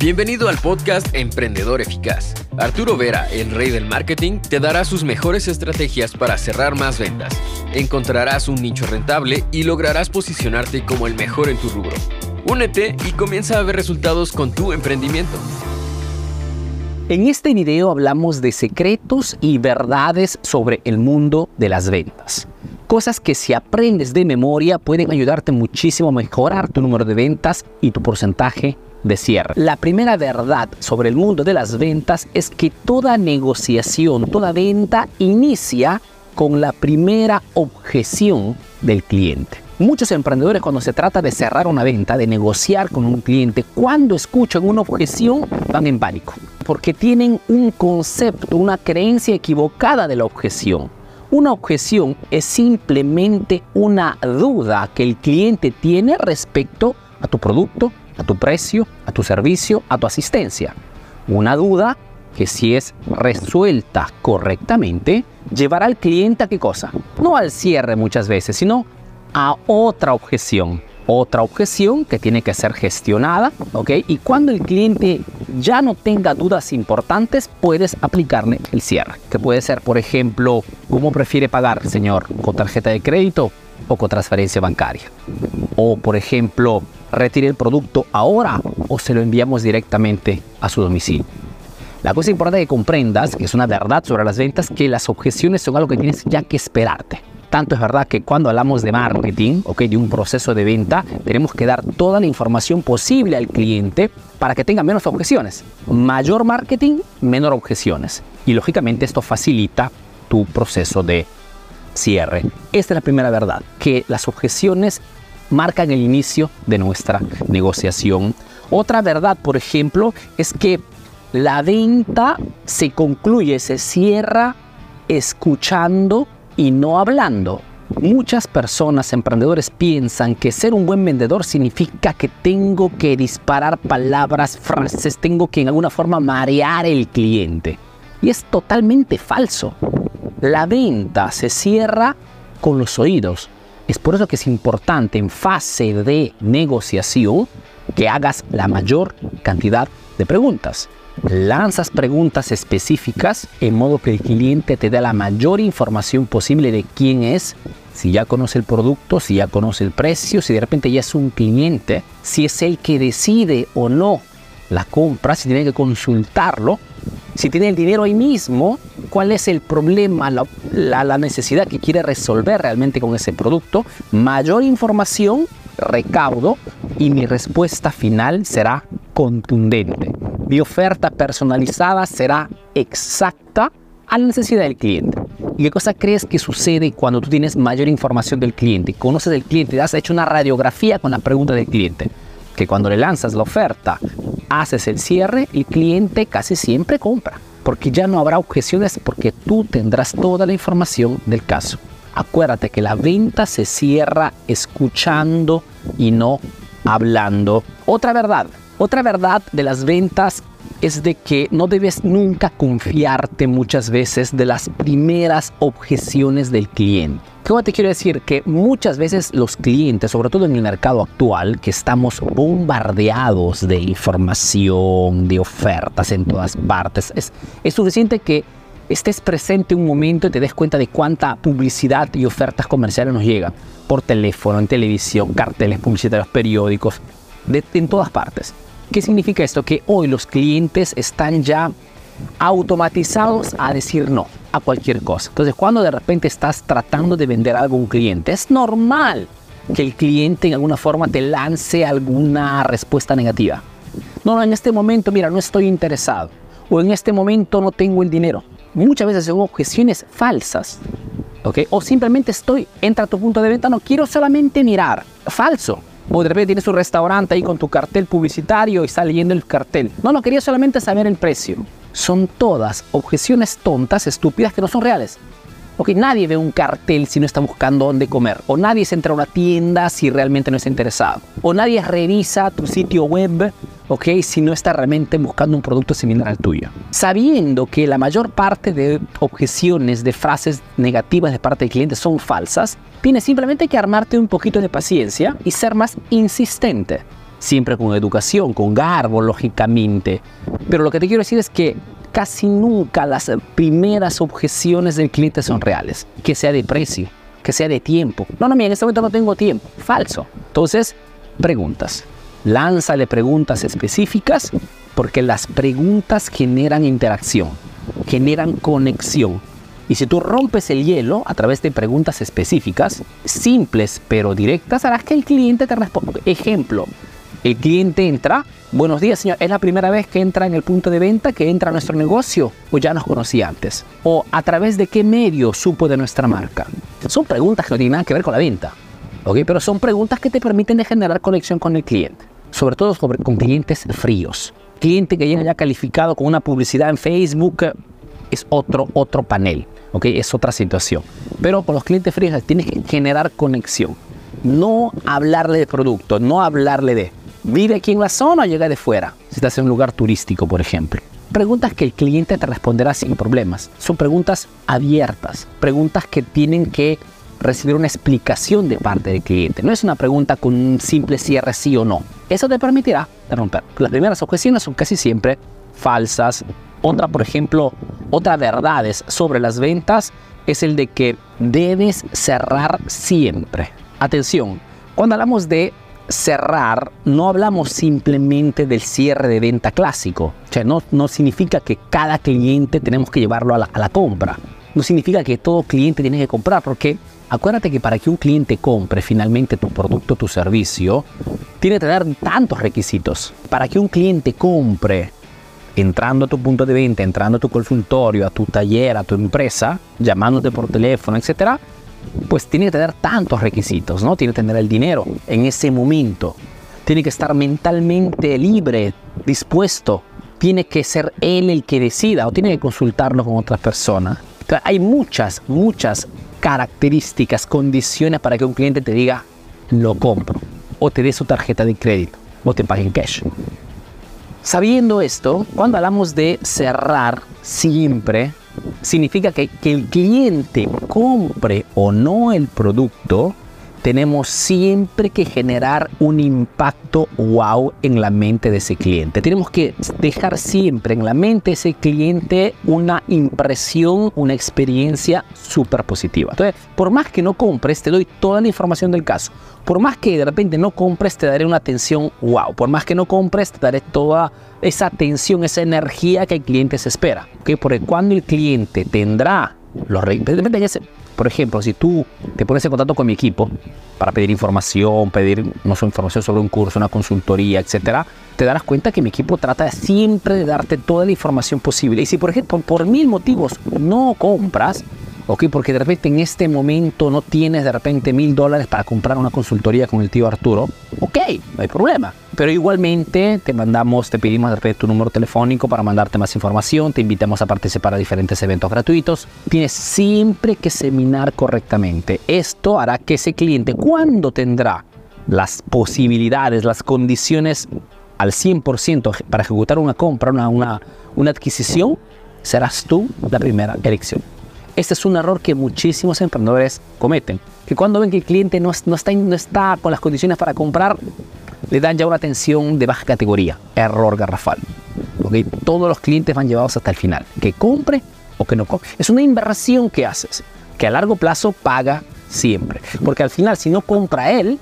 Bienvenido al podcast Emprendedor Eficaz. Arturo Vera, el rey del marketing, te dará sus mejores estrategias para cerrar más ventas. Encontrarás un nicho rentable y lograrás posicionarte como el mejor en tu rubro. Únete y comienza a ver resultados con tu emprendimiento. En este video hablamos de secretos y verdades sobre el mundo de las ventas. Cosas que si aprendes de memoria pueden ayudarte muchísimo a mejorar tu número de ventas y tu porcentaje La primera verdad sobre el mundo de las ventas es que toda negociación, toda venta inicia con la primera objeción del cliente. Muchos emprendedores cuando se trata de cerrar una venta, de negociar con un cliente, cuando escuchan una objeción van en pánico, porque tienen un concepto, una creencia equivocada de la objeción. Una objeción es simplemente una duda que el cliente tiene respecto a tu producto, a tu precio, a tu servicio, a tu asistencia. Una duda que si es resuelta correctamente, llevará al cliente a qué cosa? No al cierre muchas veces, sino a otra objeción. Otra objeción que tiene que ser gestionada, ¿ok? Y cuando el cliente ya no tenga dudas importantes, puedes aplicarle el cierre. Que puede ser, por ejemplo, ¿cómo prefiere pagar, señor? ¿Con tarjeta de crédito o con transferencia bancaria? O, por ejemplo, retire el producto ahora o se lo enviamos directamente a su domicilio. La cosa importante que comprendas, que es una verdad sobre las ventas, que las objeciones son algo que tienes ya que esperarte. Tanto es verdad que cuando hablamos de marketing, okay, de un proceso de venta, tenemos que dar toda la información posible al cliente para que tenga menos objeciones. Mayor marketing, menor objeciones. Y lógicamente esto facilita tu proceso de cierre. Esta es la primera verdad, que las objeciones marcan el inicio de nuestra negociación. Otra verdad, por ejemplo, es que la venta se concluye, se cierra escuchando y no hablando. Muchas personas, emprendedores, piensan que ser un buen vendedor significa que tengo que disparar palabras, frases, tengo que en alguna forma marear el cliente. Y es totalmente falso. La venta se cierra con los oídos, es por eso que es importante en fase de negociación que hagas la mayor cantidad de preguntas. Lanzas preguntas específicas en modo que el cliente te dé la mayor información posible de quién es, si ya conoce el producto, si ya conoce el precio, si de repente ya es un cliente, si es el que decide o no la compra, si tiene que consultarlo, si tiene el dinero ahí mismo, cuál es el problema, la, necesidad que quiere resolver realmente con ese producto, mayor información recaudo y mi respuesta final será contundente. Mi oferta personalizada será exacta a la necesidad del cliente. ¿Y qué cosa crees que sucede cuando tú tienes mayor información del cliente? Conoces al cliente, has hecho una radiografía con la pregunta del cliente. Que cuando le lanzas la oferta, haces el cierre, el cliente casi siempre compra porque ya no habrá objeciones porque tú tendrás toda la información del caso. Acuérdate que la venta se cierra escuchando y no hablando. Otra verdad, otra verdad de las ventas es de que no debes nunca confiarte muchas veces de las primeras objeciones del cliente. ¿Cómo te quiero decir? Que muchas veces los clientes, sobre todo en el mercado actual, que estamos bombardeados de información, de ofertas en todas partes, es, suficiente que estés presente un momento y te des cuenta de cuánta publicidad y ofertas comerciales nos llegan por teléfono, en televisión, carteles publicitarios, periódicos, de, en todas partes. ¿Qué significa esto? Que hoy los clientes están ya automatizados a decir no a cualquier cosa. Entonces, cuando de repente estás tratando de vender algo a un cliente, es normal que el cliente en alguna forma te lance alguna respuesta negativa. No, no, en este momento, mira, no estoy interesado. O en este momento no tengo el dinero. Muchas veces son objeciones falsas. ¿Ok? O simplemente estoy, entra a tu punto de venta, no quiero solamente mirar. Falso. O de repente tienes un restaurante ahí con tu cartel publicitario y está leyendo el cartel. No, no, quería solamente saber el precio. Son todas objeciones tontas, estúpidas, que no son reales. Ok, nadie ve un cartel si no está buscando dónde comer. O nadie se entra a una tienda si realmente no está interesado. O nadie revisa tu sitio web, ok, si no está realmente buscando un producto similar al tuyo. Sabiendo que la mayor parte de objeciones, de frases negativas de parte del cliente son falsas, tienes simplemente que armarte un poquito de paciencia y ser más insistente. Siempre con educación, con garbo, lógicamente. Pero lo que te quiero decir es que casi nunca las primeras objeciones del cliente son reales, que sea de precio, que sea de tiempo. No, no, mira, en este momento no tengo tiempo. Falso. Entonces, preguntas. Lánzale preguntas específicas porque las preguntas generan interacción, generan conexión. Y si tú rompes el hielo a través de preguntas específicas, simples pero directas, harás que el cliente te responda. Ejemplo, el cliente entra, buenos días señor, es la primera vez que entra en el punto de venta, que entra a nuestro negocio o ya nos conocía antes. O a través de qué medio supo de nuestra marca. Son preguntas que no tienen nada que ver con la venta. ¿ok? Pero son preguntas que te permiten generar conexión con el cliente. Sobre todo con clientes fríos. Cliente que llega ya calificado con una publicidad en Facebook es otro, otro panel. ¿ok? Es otra situación. Pero con los clientes fríos tienes que generar conexión. No hablarle de producto, no hablarle de vive aquí en la zona o llega de fuera, si estás en un lugar turístico, por ejemplo. Preguntas que el cliente te responderá sin problemas. Son preguntas abiertas, preguntas que tienen que recibir una explicación de parte del cliente. No es una pregunta con un simple cierre sí o no. Eso te permitirá romper. Las primeras objeciones son casi siempre falsas. Otra, por ejemplo, otra verdades sobre las ventas es el de que debes cerrar siempre. Atención, cuando hablamos de cerrar, no hablamos simplemente del cierre de venta clásico. O sea, no, no significa que cada cliente tenemos que llevarlo a la, a la compra. No significa que todo cliente tiene que comprar, porque acuérdate que para que un cliente compre finalmente tu producto, tu servicio, tiene que tener tantos requisitos. Para que un cliente compre entrando a tu punto de venta, entrando a tu consultorio, a tu taller, a tu empresa, llamándote por teléfono, etcétera, pues tiene que tener tantos requisitos, ¿no? Tiene que tener el dinero en ese momento. Tiene que estar mentalmente libre, dispuesto. Tiene que ser él el que decida o tiene que consultarlo con otras personas. Hay muchas, muchas características, condiciones para que un cliente te diga, lo compro, o te dé su tarjeta de crédito, o te pague en cash. Sabiendo esto, cuando hablamos de cerrar siempre, significa que, que el cliente compre o no el producto, tenemos siempre que generar un impacto wow en la mente de ese cliente. Tenemos que dejar siempre en la mente de ese cliente una impresión, una experiencia súper positiva. Entonces, por más que no compres, te doy toda la información del caso. Por más que de repente no compres, te daré una atención wow. Por más que no compres, te daré toda esa atención, esa energía que el cliente se espera. Porque cuando el cliente tendrá por ejemplo, si tú te pones en contacto con mi equipo para pedir información, pedir no sé, información sobre un curso, una consultoría, etcétera, te darás cuenta que mi equipo trata siempre de darte toda la información posible. Y si, por ejemplo, por mil motivos no compras, ¿ok? Porque de repente en este momento no tienes de repente mil dólares para comprar una consultoría con el tío Arturo, ok, no hay problema. Pero igualmente te mandamos, te pedimos tu número telefónico para mandarte más información, te invitamos a participar a diferentes eventos gratuitos. Tienes siempre que seminar correctamente. Esto hará que ese cliente, cuando tendrá las posibilidades, las condiciones al 100% para ejecutar una compra, una, una, una adquisición, serás tú la primera elección. Este es un error que muchísimos emprendedores cometen. Que cuando ven que el cliente no, no, está, no está con las condiciones para comprar, le dan ya una atención de baja categoría. Error garrafal. Todos los clientes van llevados hasta el final. Que compre o que no compre. Es una inversión que haces, que a largo plazo paga siempre. Porque al final, si no compra él,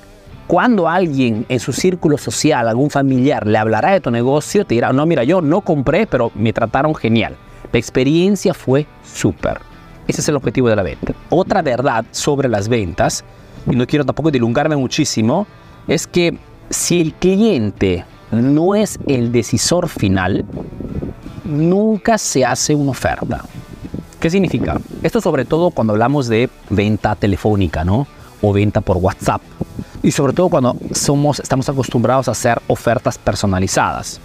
cuando alguien en su círculo social, algún familiar, le hablará de tu negocio, te dirá, no, mira, yo no compré, pero me trataron genial. La experiencia fue súper. Ese es el objetivo de la venta. Otra verdad sobre las ventas, y no quiero tampoco dilungarme muchísimo, es que si el cliente no es el decisor final, nunca se hace una oferta. ¿Qué significa? Esto sobre todo cuando hablamos de venta telefónica, ¿no? O venta por WhatsApp. Y sobre todo cuando somos, estamos acostumbrados a hacer ofertas personalizadas,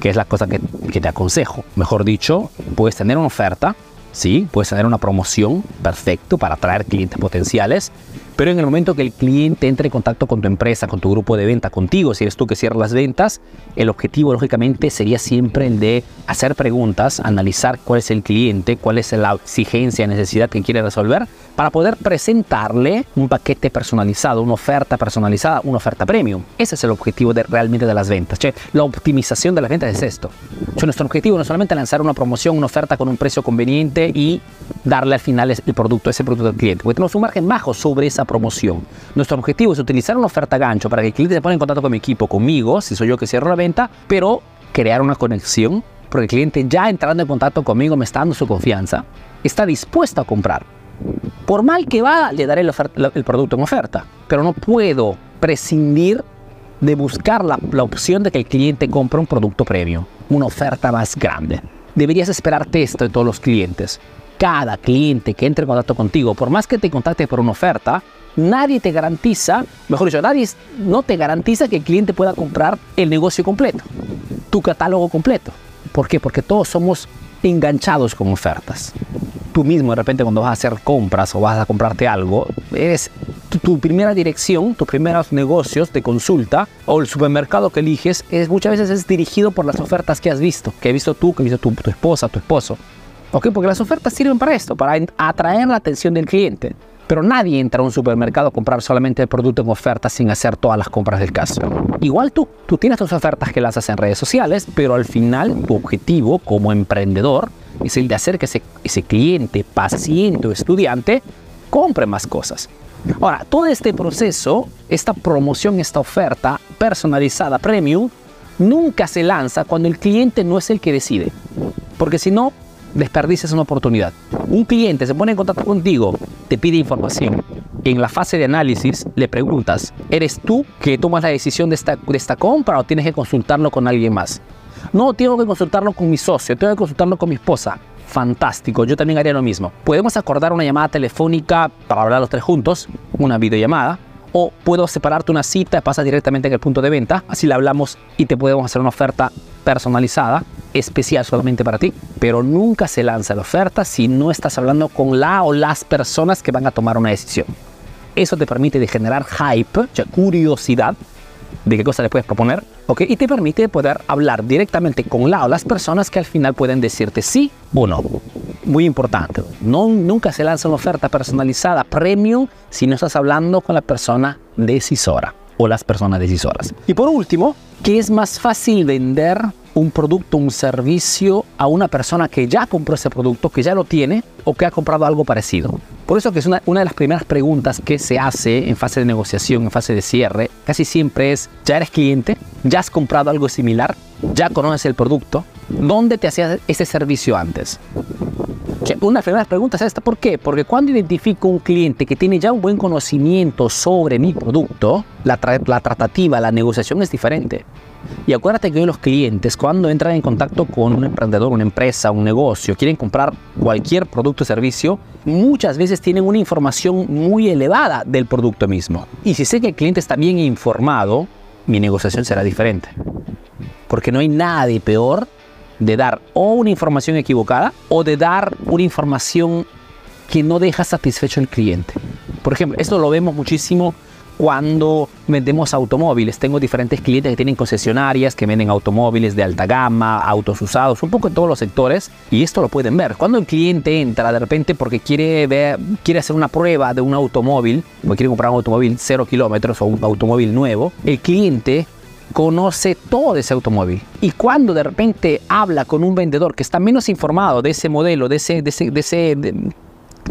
que es la cosa que, que te aconsejo. Mejor dicho, puedes tener una oferta, ¿sí? Puedes tener una promoción, perfecto, para atraer clientes potenciales, Pero en el momento que el cliente entre en contacto con tu empresa, con tu grupo de venta, contigo, si eres tú que cierras las ventas, el objetivo lógicamente sería siempre el de hacer preguntas, analizar cuál es el cliente, cuál es la exigencia, necesidad que quiere resolver, para poder presentarle un paquete personalizado, una oferta personalizada, una oferta premium. Ese es el objetivo de, realmente de las ventas. Che, la optimización de las ventas es esto. Che, nuestro objetivo no es solamente lanzar una promoción, una oferta con un precio conveniente y darle al final el producto, ese producto al cliente, porque tenemos un margen bajo sobre esa promoción. Nuestro objetivo es utilizar una oferta gancho para que el cliente se ponga en contacto con mi equipo, conmigo, si soy yo que cierro la venta, pero crear una conexión, porque el cliente ya entrando en contacto conmigo me está dando su confianza, está dispuesto a comprar. Por mal que va, le daré el, producto en oferta, pero no puedo prescindir de buscar la, la, opción de que el cliente compre un producto premium, una oferta más grande. Deberías esperarte esto de todos los clientes. Cada cliente que entre en contacto contigo, por más que te contacte por una oferta, nadie te garantiza, mejor dicho, nadie no te garantiza que el cliente pueda comprar el negocio completo, tu catálogo completo. ¿Por qué? Porque todos somos enganchados con ofertas. Tú mismo de repente cuando vas a hacer compras o vas a comprarte algo, es tu, tu, primera dirección, tus primeros negocios de consulta o el supermercado que eliges es muchas veces es dirigido por las ofertas que has visto, que has visto tú, que has visto tu, tu esposa, tu esposo. ¿Ok? Porque las ofertas sirven para esto, para atraer la atención del cliente. Pero nadie entra a un supermercado a comprar solamente el producto en oferta sin hacer todas las compras del caso. Igual tú, tú tienes tus ofertas que las haces en redes sociales, pero al final tu objetivo como emprendedor es el de hacer que ese, ese cliente, paciente o estudiante compre más cosas. Ahora, todo este proceso, esta promoción, esta oferta personalizada premium, nunca se lanza cuando el cliente no es el que decide. Porque si no, desperdicias una oportunidad. Un cliente se pone en contacto contigo, te pide información. En la fase de análisis le preguntas, ¿eres tú que tomas la decisión de esta, compra o tienes que consultarlo con alguien más? No, tengo que consultarlo con mi socio, tengo que consultarlo con mi esposa. Fantástico, yo también haría lo mismo. Podemos acordar una llamada telefónica para hablar los tres juntos, una videollamada, o puedo separarte una cita, pasa directamente en el punto de venta, así le hablamos y te podemos hacer una oferta personalizada, especial solamente para ti, pero nunca se lanza la oferta si no estás hablando con la o las personas que van a tomar una decisión. Eso te permite de generar hype, o sea, curiosidad de qué cosa le puedes proponer, ¿ok? Y te permite poder hablar directamente con la o las personas que al final pueden decirte sí o no. Muy importante, no, nunca se lanza una oferta personalizada premium si no estás hablando con la persona decisora o las personas decisoras. Y por último, ¿qué es más fácil vender un producto, un servicio a una persona que ya compró ese producto, que ya lo tiene o que ha comprado algo parecido. Por eso que es una, de las primeras preguntas que se hace en fase de negociación, en fase de cierre, casi siempre es, ¿ya eres cliente? ¿Ya has comprado algo similar? ¿Ya conoces el producto? ¿Dónde te hacías ese servicio antes? Una de las primeras preguntas es esta, ¿por qué? Porque cuando identifico un cliente que tiene ya un buen conocimiento sobre mi producto, la, tra la tratativa, la negociación es diferente. Y acuérdate que hoy los clientes, cuando entran en contacto con un emprendedor, una empresa, un negocio, quieren comprar cualquier producto o servicio, muchas veces tienen una información muy elevada del producto mismo. Y si sé que el cliente está bien informado, mi negociación será diferente. Porque no hay nadie peor de dar o una información equivocada o de dar una información que no deja satisfecho al cliente. Por ejemplo, esto lo vemos muchísimo cuando vendemos automóviles. Tengo diferentes clientes que tienen concesionarias, que venden automóviles de alta gama, autos usados, un poco en todos los sectores, y esto lo pueden ver. Cuando el cliente entra de repente porque quiere, ver, quiere hacer una prueba de un automóvil, o quiere comprar un automóvil 0 kilómetros o un automóvil nuevo, el cliente conoce todo de ese automóvil. Y cuando de repente habla con un vendedor que está menos informado de ese modelo, de, ese, de, ese, de,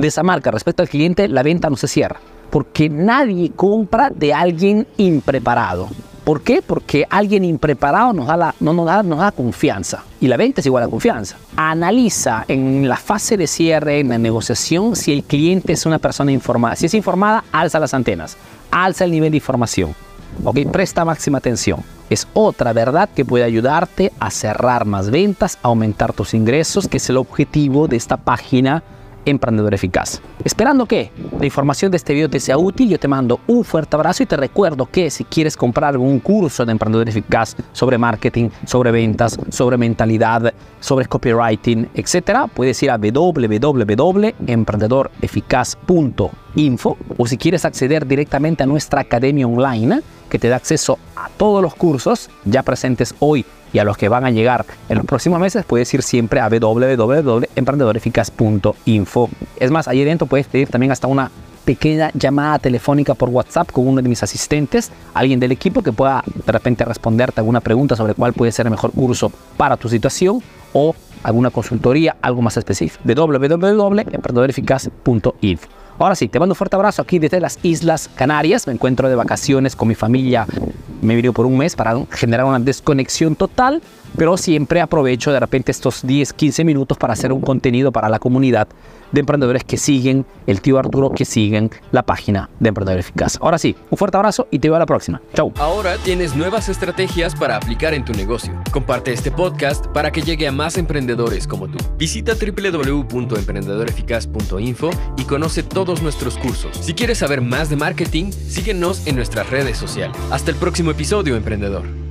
esa marca respecto al cliente, la venta no se cierra porque nadie compra de alguien impreparado. ¿Por qué? Porque alguien impreparado nos da la, no nos da, nos da confianza. Y la venta es igual a confianza. Analiza en la fase de cierre, en la negociación, si el cliente es una persona informada. Si es informada, alza las antenas, alza el nivel de información. ¿Ok? Presta máxima atención. Es otra verdad que puede ayudarte a cerrar más ventas, aumentar tus ingresos, que es el objetivo de esta página Emprendedor Eficaz. Esperando que la información de este video te sea útil, yo te mando un fuerte abrazo y te recuerdo que si quieres comprar algún curso de Emprendedor Eficaz sobre marketing, sobre ventas, sobre mentalidad, sobre copywriting, etc., puedes ir a www.emprendedoreficaz.info o si quieres acceder directamente a nuestra academia online que te da acceso a todos los cursos ya presentes hoy y a los que van a llegar en los próximos meses, puedes ir siempre a www.emprendedoreficaz.info. Es más, ahí dentro puedes pedir también hasta una pequeña llamada telefónica por WhatsApp con uno de mis asistentes, alguien del equipo que pueda de repente responderte alguna pregunta sobre cuál puede ser el mejor curso para tu situación o alguna consultoría, algo más específico. www.emprendedoreficaz.info. Ahora sí, te mando un fuerte abrazo aquí desde las Islas Canarias. Me encuentro de vacaciones con mi familia. Me he por un mes para generar una desconexión total, pero siempre aprovecho de repente estos 10, 15 minutos para hacer un contenido para la comunidad de emprendedores que siguen el tío Arturo, que siguen la página de Emprendedor Eficaz. Ahora sí, un fuerte abrazo y te veo a la próxima. Chau. Ahora tienes nuevas estrategias para aplicar en tu negocio. Comparte este podcast para que llegue a más emprendedores como tú. Visita www.emprendedoreficaz.info y conoce todos nuestros cursos. Si quieres saber más de marketing, síguenos en nuestras redes sociales. Hasta el episodio, emprendedor.